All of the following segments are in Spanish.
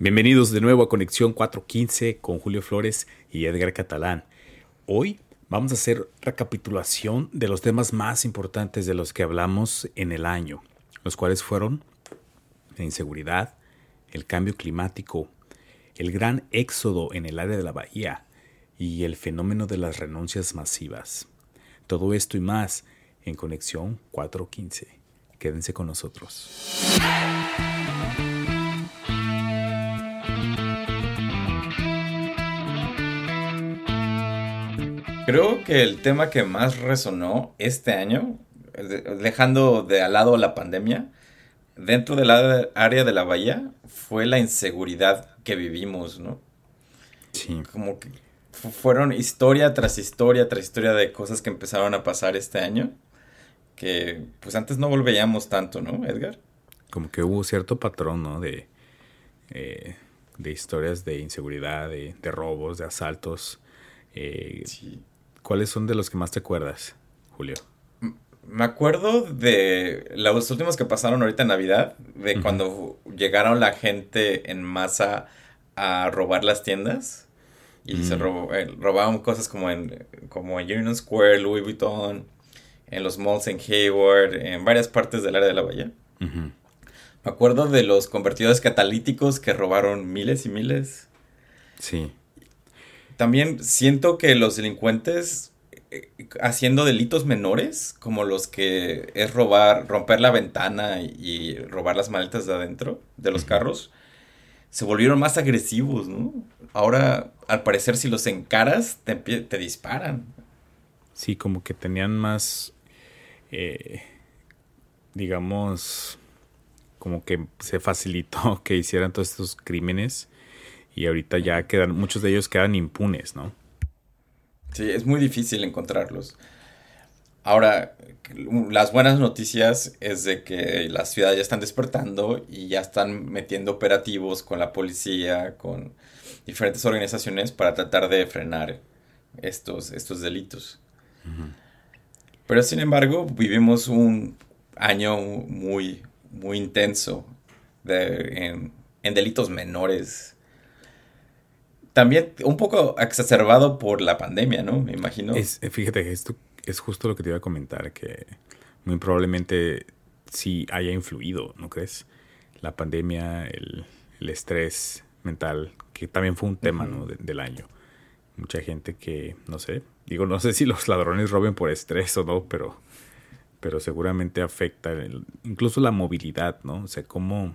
Bienvenidos de nuevo a Conexión 415 con Julio Flores y Edgar Catalán. Hoy vamos a hacer recapitulación de los temas más importantes de los que hablamos en el año, los cuales fueron la inseguridad, el cambio climático, el gran éxodo en el área de la bahía y el fenómeno de las renuncias masivas. Todo esto y más en Conexión 415. Quédense con nosotros. Creo que el tema que más resonó este año, dejando de al lado la pandemia, dentro del área de la bahía, fue la inseguridad que vivimos, ¿no? Sí. Como que fueron historia tras historia tras historia de cosas que empezaron a pasar este año, que pues antes no volvíamos tanto, ¿no, Edgar? Como que hubo cierto patrón, ¿no? De, eh, de historias de inseguridad, de, robos, de asaltos. Eh, sí. ¿Cuáles son de los que más te acuerdas, Julio? Me acuerdo de los últimos que pasaron ahorita en Navidad, de cuando llegaron la gente en masa a robar las tiendas. Y se robó, eh, robaban cosas como en, como en Union Square, Louis Vuitton, en los malls en Hayward, en varias partes del área de la bahía. Me acuerdo de los convertidores catalíticos que robaron miles y miles. Sí. También siento que los delincuentes eh, haciendo delitos menores, como los que es robar, romper la ventana y robar las maletas de adentro de los carros, se volvieron más agresivos, ¿no? Ahora, al parecer, si los encaras, te, te disparan. Sí, como que tenían más, eh, digamos, como que se facilitó que hicieran todos estos crímenes y ahorita ya quedan, muchos de ellos quedan impunes, ¿no? Sí, es muy difícil encontrarlos. Ahora, las buenas noticias es de que las ciudades ya están despertando y ya están metiendo operativos con la policía, con diferentes organizaciones para tratar de frenar estos, estos delitos. Pero sin embargo, vivimos un año muy, muy intenso en, en delitos menores también un poco exacerbado por la pandemia, ¿no? Me imagino. Es, fíjate, esto es justo lo que te iba a comentar, que muy probablemente sí haya influido, ¿no crees? La pandemia, el, estrés mental, que también fue un tema, ¿no? del año. Mucha gente que, no sé, digo, no sé si los ladrones roben por estrés o no, pero, pero seguramente afecta incluso la movilidad, ¿no? O sea, cómo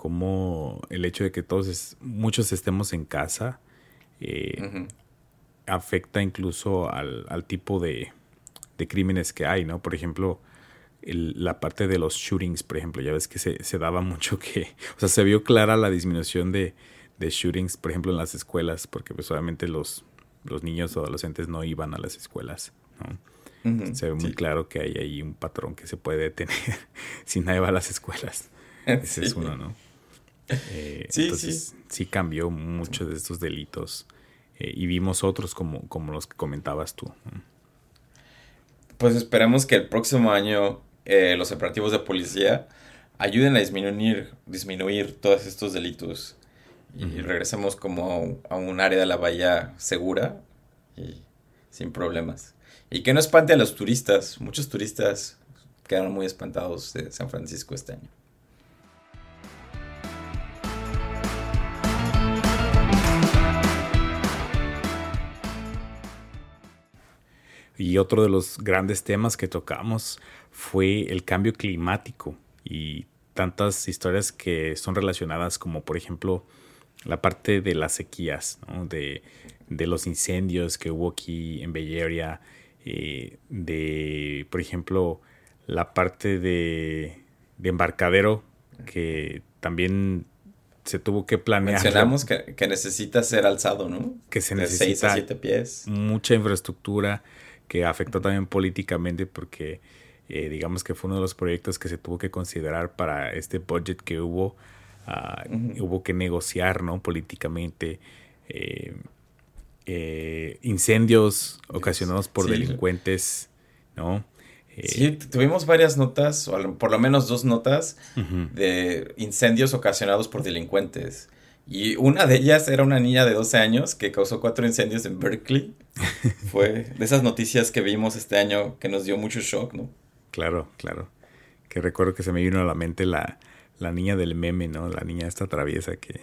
como el hecho de que todos, muchos estemos en casa, eh, afecta incluso al, tipo de, crímenes que hay, ¿no? Por ejemplo, la parte de los shootings, por ejemplo, ya ves que se, daba mucho que, o sea, se vio clara la disminución de, shootings, por ejemplo, en las escuelas, porque pues obviamente los, los niños o adolescentes no iban a las escuelas, ¿no? se ve muy claro que hay ahí un patrón que se puede detener si nadie va a las escuelas. Ese es uno, ¿no? Eh, sí, entonces, sí. cambió muchos de estos delitos. Eh, y vimos otros como, como los que comentabas tú. Pues esperemos que el próximo año eh, los operativos de policía ayuden a disminuir, disminuir todos estos delitos y regresemos como a un área de la bahía segura y sin problemas. Y que no espante a los turistas. Muchos turistas quedaron muy espantados de San Francisco este año. Y otro de los grandes temas que tocamos fue el cambio climático y tantas historias que son relacionadas como por ejemplo la parte de las sequías, de, los incendios que hubo aquí en Area, eh, de por ejemplo la parte de, embarcadero que también se tuvo que planear. Mencionamos que, necesita ser alzado, ¿no? Que se necesita pies. mucha infraestructura que afectó también políticamente porque eh, digamos que fue uno de los proyectos que se tuvo que considerar para este budget que hubo, ah, hubo que negociar ¿no? políticamente. Eh, eh, incendios ocasionados por delincuentes, ¿no? sí, tuvimos varias notas, o por lo menos dos notas, de incendios ocasionados por delincuentes. Y una de ellas era una niña de 12 años que causó cuatro incendios en Berkeley. Fue de esas noticias que vimos este año que nos dio mucho shock, ¿no? Claro, claro. Que recuerdo que se me vino a la mente la, la niña del meme, ¿no? La niña esta traviesa que,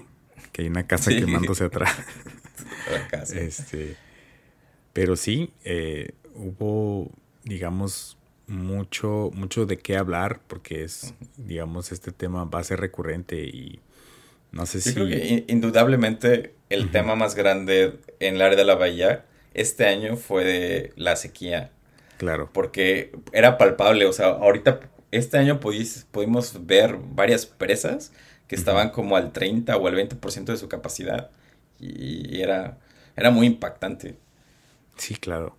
que hay una casa quemándose atrás. Este, pero sí, eh, hubo, digamos, mucho, mucho de qué hablar porque es, digamos, este tema va a ser recurrente y no sé si... Creo que indudablemente el tema más grande en el área de la bahía este año fue de la sequía. Claro. Porque era palpable, o sea, ahorita, este año pudimos ver varias presas que estaban como al 30 o al 20% de su capacidad y era, era muy impactante. Sí, claro.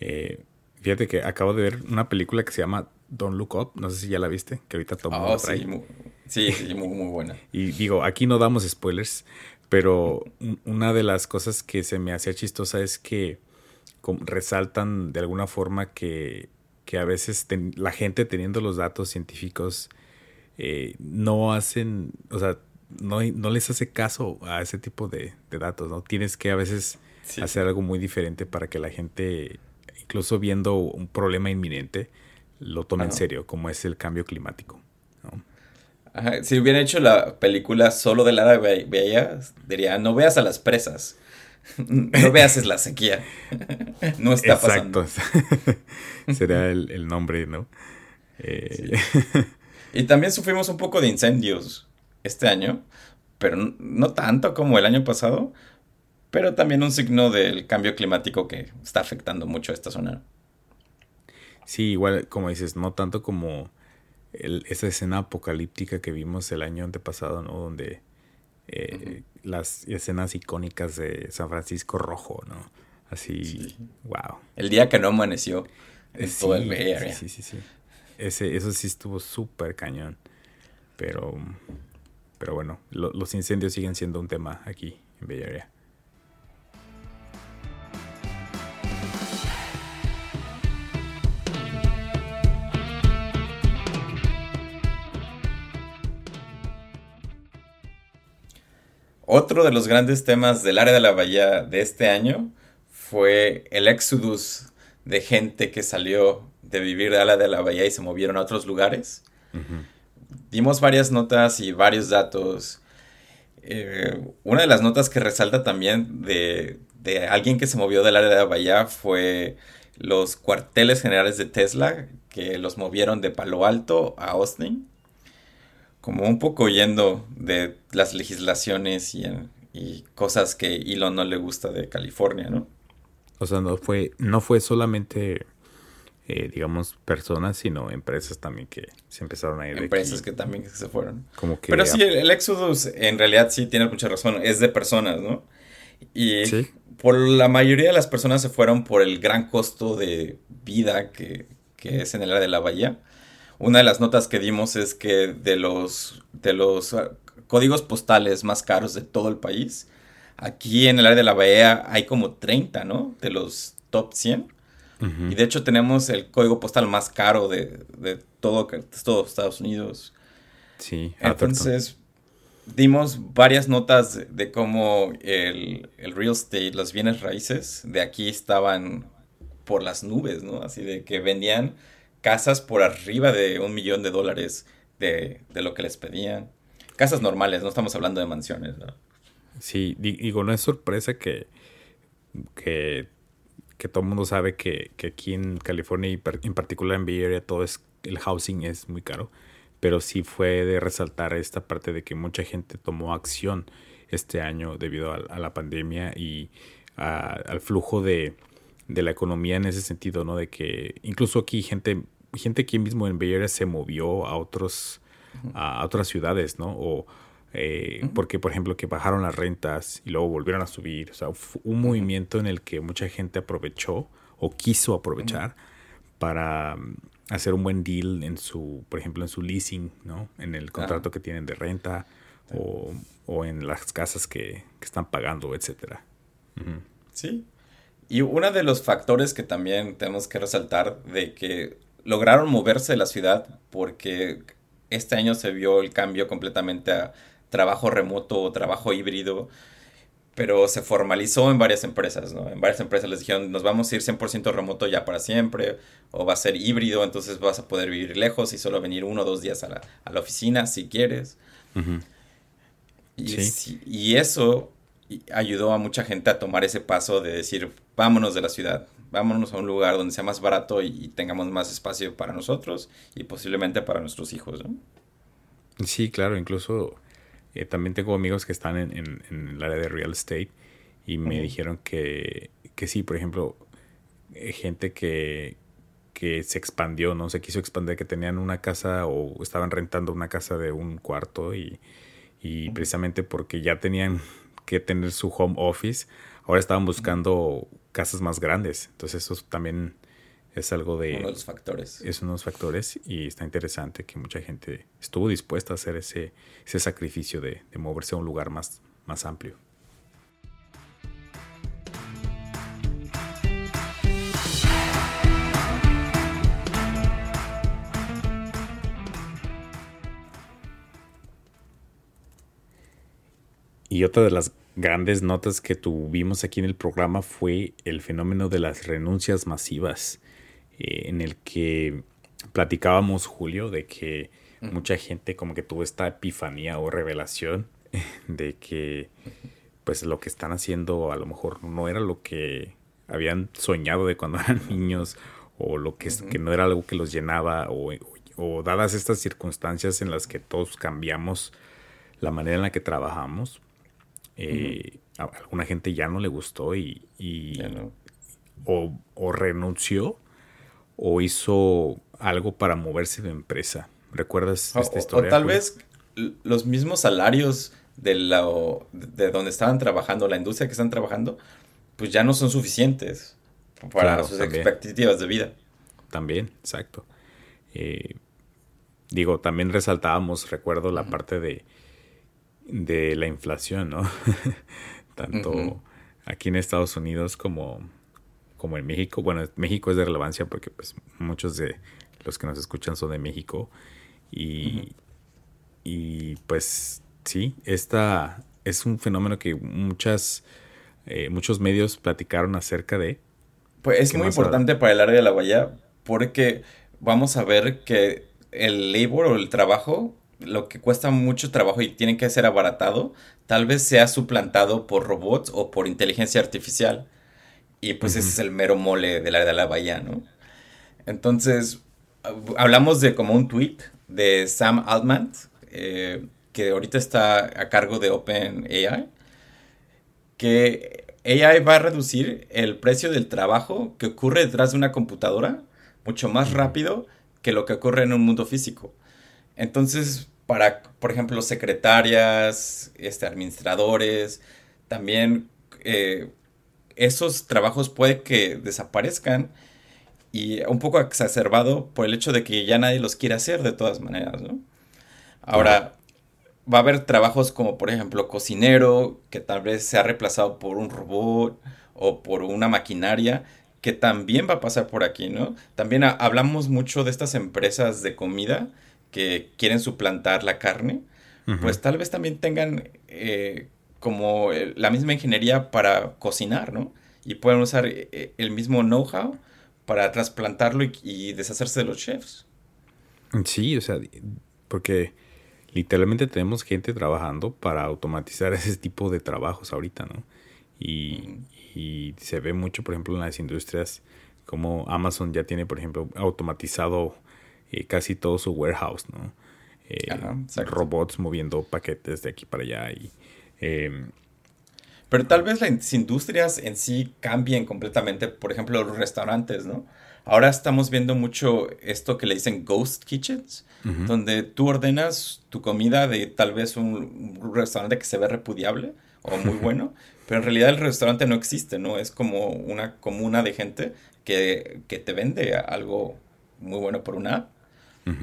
Eh, fíjate que acabo de ver una película que se llama Don't Look Up, no sé si ya la viste, que ahorita todo oh, sí, sí, sí, muy, muy buena. y digo, aquí no damos spoilers, pero una de las cosas que se me hacía chistosa es que resaltan de alguna forma que, que a veces la gente teniendo los datos científicos eh, no hacen, o sea, no, no, les hace caso a ese tipo de, datos, ¿no? Tienes que a veces hacer algo muy diferente para que la gente, incluso viendo un problema inminente, lo tome en serio, como es el cambio climático. Si hubieran hecho la película solo del árabe Bahía, diría, no veas a las presas. No veas es la sequía. no está Exacto. pasando. Será el, nombre, ¿no? Eh... Y también sufrimos un poco de incendios este año, pero no tanto como el año pasado, pero también un signo del cambio climático que está afectando mucho a esta zona. Sí, igual como dices, no tanto como esa escena apocalíptica que vimos el año antepasado, ¿no? Donde eh, las escenas icónicas de San Francisco Rojo, ¿no? Así, wow. El día que no amaneció en sí, todo el Bay Sí, sí, sí. Ese, eso sí estuvo súper cañón. Pero, pero bueno, los incendios siguen siendo un tema aquí en Bay Area. Otro de los grandes temas del área de la bahía de este año fue el exodus de gente que salió de vivir de ala de la bahía y se movieron a otros lugares. Dimos varias notas y varios datos. Eh, una de las notas que resalta también de, de, alguien que se movió del área de la bahía fue los cuarteles generales de Tesla, que los movieron de Palo Alto a Austin. Como un poco huyendo de las legislaciones y, y cosas que Elon no le gusta de California, ¿no? O sea, no fue, no fue solamente eh, digamos, personas, sino empresas también que se empezaron a ir. Empresas que también se fueron. Como que Pero sí, el, Exodus en realidad sí tiene mucha razón, es de personas, ¿no? Y por la mayoría de las personas se fueron por el gran costo de vida que, que es en el área de la bahía. Una de las notas que dimos es que de los, de los ah, códigos postales más caros de todo el país, aquí en el área de la bahía hay como 30, ¿no? De los top 100. Y de hecho tenemos el código postal más caro de, todo, todo Estados Unidos. Sí. Entonces dimos varias notas de, cómo el, real estate, los bienes raíces de aquí estaban por las nubes, ¿no? Así de que vendían casas por arriba de un millón de dólares de, de lo que les pedían. Casas normales, no estamos hablando de mansiones, ¿no? Sí, digo, no es sorpresa que, que que todo el mundo sabe que, aquí en California y en particular en Bay Area todo es, el housing es muy caro, pero sí fue de resaltar esta parte de que mucha gente tomó acción este año debido a, la pandemia y al flujo de, la economía en ese sentido, ¿no? De que incluso aquí gente, gente aquí mismo en Bay Area se movió a otros, a otras ciudades, ¿no? O, eh, porque, por ejemplo, que bajaron las rentas y luego volvieron a subir. O sea, un movimiento en el que mucha gente aprovechó o quiso aprovechar para mm, hacer un buen deal en su, por ejemplo, en su leasing, ¿no? En el contrato que tienen de renta o, en las casas que, están pagando, etcétera. Sí. Y uno de los factores que también tenemos que resaltar de que lograron moverse de la ciudad porque este año se vio el cambio completamente a trabajo remoto o trabajo híbrido, pero se formalizó en varias empresas, ¿no? En varias empresas les dijeron, nos vamos a ir 100% remoto ya para siempre, o va a ser híbrido, entonces vas a poder vivir lejos y solo venir uno o dos días a la, a la oficina si quieres. y, y eso ayudó a mucha gente a tomar ese paso de decir, vámonos de la ciudad, vámonos a un lugar donde sea más barato y, tengamos más espacio para nosotros y posiblemente para nuestros hijos. ¿no? Sí, claro, incluso eh, también tengo amigos que están en, el área de real estate y me dijeron que, que sí, por ejemplo, eh, gente que, que se expandió, ¿no? Se quiso expandir, que tenían una casa o estaban rentando una casa de un cuarto y, y precisamente porque ya tenían que tener su home office, ahora estaban buscando casas más grandes. Entonces eso también es algo de... Uno de los factores. Es uno de los factores y está interesante que mucha gente estuvo dispuesta a hacer ese, ese sacrificio de, de moverse a un lugar más, más amplio. Y otra de las grandes notas que tuvimos aquí en el programa fue el fenómeno de las renuncias masivas, eh, en el que platicábamos, Julio, de que mucha gente como que tuvo esta epifanía o revelación de que pues lo que están haciendo a lo mejor no era lo que habían soñado de cuando eran niños o lo que, que no era algo que los llenaba o, o dadas estas circunstancias en las que todos cambiamos la manera en la que trabajamos, eh, a alguna gente ya no le gustó y, o, renunció o hizo algo para moverse de empresa. ¿Recuerdas esta historia? O tal vez los mismos salarios de, la, de donde estaban trabajando, la industria que están trabajando, pues ya no son suficientes para sus expectativas de vida. También, exacto. Eh, digo, también resaltábamos, recuerdo la parte de de la inflación, ¿no? Tanto aquí en Estados Unidos como, como en México. Bueno, México es de relevancia porque pues muchos de los que nos escuchan son de México. Y, y pues sí, esta es un fenómeno que muchas, eh, muchos medios platicaron acerca de. Pues es muy importante para el área de la Bahía porque vamos a ver que el labor o el trabajo lo que cuesta mucho trabajo y tiene que ser abaratado, tal vez sea suplantado por robots o por inteligencia artificial. Y pues ese es el mero mole de la de la bahía, ¿no? Entonces, hablamos de como un tweet de Sam Altman, eh, que ahorita está a cargo de OpenAI, que AI va a reducir el precio del trabajo que ocurre detrás de una computadora mucho más rápido que lo que ocurre en un mundo físico. Entonces, para, por ejemplo, secretarias, este, administradores, también eh, esos trabajos puede que desaparezcan y un poco exacerbado por el hecho de que ya nadie los quiere hacer de todas maneras, ¿no? Ahora, va a haber trabajos como, por ejemplo, cocinero, que tal vez sea reemplazado por un robot o por una maquinaria, que también va a pasar por aquí, ¿no? También hablamos mucho de estas empresas de comida que quieren suplantar la carne, pues tal vez también tengan eh, como la misma ingeniería para cocinar, ¿no? Y pueden usar eh, el mismo know-how para trasplantarlo y, deshacerse de los chefs. Sí, o sea, porque literalmente tenemos gente trabajando para automatizar ese tipo de trabajos ahorita, ¿no? Y, y, se ve mucho, por ejemplo, en las industrias como Amazon ya tiene, por ejemplo, automatizado casi todo su warehouse, ¿no? Eh, robots moviendo paquetes de aquí para allá y... Em, pero tal vez las industrias en sí cambien completamente, por ejemplo, los restaurantes, ¿no? Ahora estamos viendo mucho esto que le dicen ghost kitchens, donde tú ordenas tu comida de tal vez un, restaurante que se ve repudiable o muy bueno, pero en realidad el restaurante no existe, ¿no? Es como una comuna de gente que, que te vende algo muy bueno por una app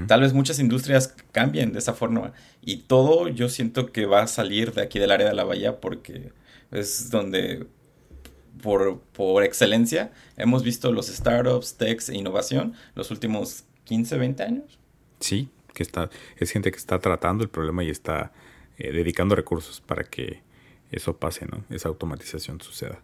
Tal vez muchas industrias cambien de esa forma y todo yo siento que va a salir de aquí del área de la bahía porque es donde por, por excelencia hemos visto los startups, techs e innovación los últimos 15, 20 años. Sí, que está, es gente que está tratando el problema y está eh, dedicando recursos para que eso pase, ¿no? Esa automatización suceda.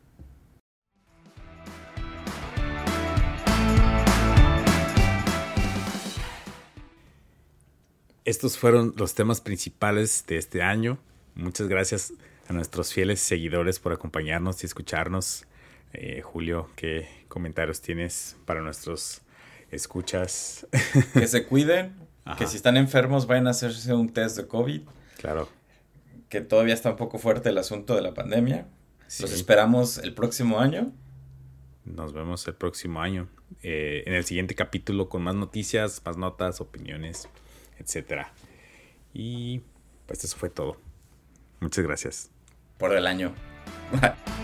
Estos fueron los temas principales de este año. Muchas gracias a nuestros fieles seguidores por acompañarnos y escucharnos. Eh, Julio, ¿qué comentarios tienes para nuestros escuchas? Que se cuiden, que si están enfermos vayan a hacerse un test de COVID. Claro. Que todavía está un poco fuerte el asunto de la pandemia. Los esperamos el próximo año. Nos vemos el próximo año. Eh, en el siguiente capítulo con más noticias, más notas, opiniones, etc. Y pues eso fue todo. Muchas gracias. Por el año.